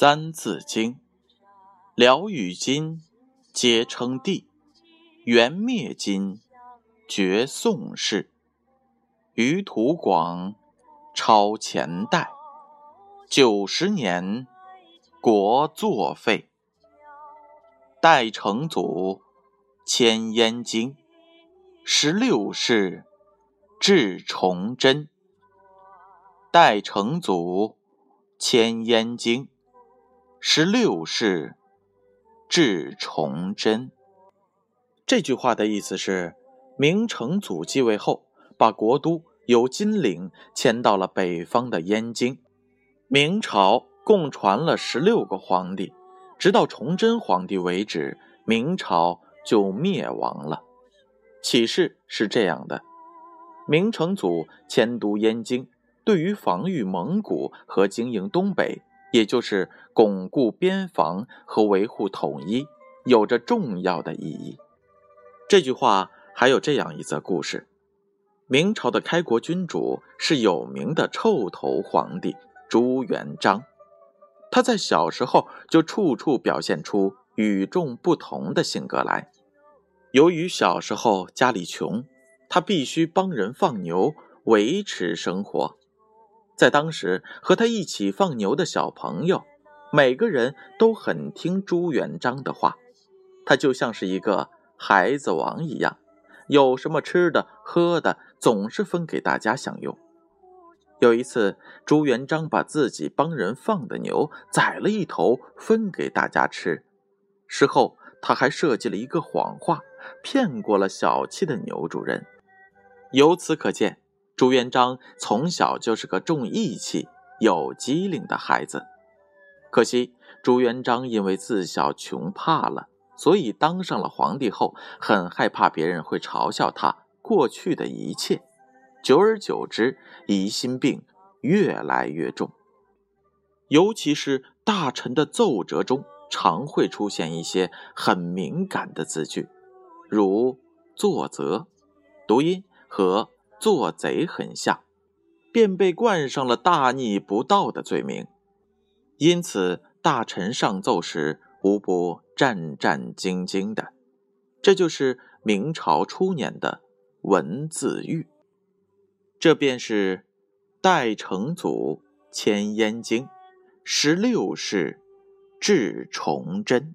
三字经，辽与金，皆称帝；元灭金，绝宋氏。余土广，超前代。九十年，国作废。代成祖，迁燕京。十六世，至崇祯。代成祖，迁燕京。十六世，至崇祯。这句话的意思是，明成祖继位后，把国都由金陵迁到了北方的燕京。明朝共传了十六个皇帝，直到崇祯皇帝为止，明朝就灭亡了。启示是这样的：明成祖迁都燕京，对于防御蒙古和经营东北。也就是巩固边防和维护统一，有着重要的意义。这句话还有这样一则故事：明朝的开国君主是有名的臭头皇帝朱元璋。他在小时候就处处表现出与众不同的性格来。由于小时候家里穷，他必须帮人放牛维持生活。在当时，和他一起放牛的小朋友，每个人都很听朱元璋的话。他就像是一个孩子王一样，有什么吃的喝的，总是分给大家享用。有一次，朱元璋把自己帮人放的牛宰了一头，分给大家吃。事后，他还设计了一个谎话，骗过了小气的牛主人。由此可见。朱元璋从小就是个重义气、有机灵的孩子，可惜朱元璋因为自小穷怕了，所以当上了皇帝后，很害怕别人会嘲笑他过去的一切，久而久之，疑心病越来越重。尤其是大臣的奏折中，常会出现一些很敏感的字句，如“作则”，读音和。做贼很像，便被冠上了大逆不道的罪名。因此，大臣上奏时无不战战兢兢的。这就是明朝初年的文字狱。这便是代成祖迁燕京，十六世至崇祯。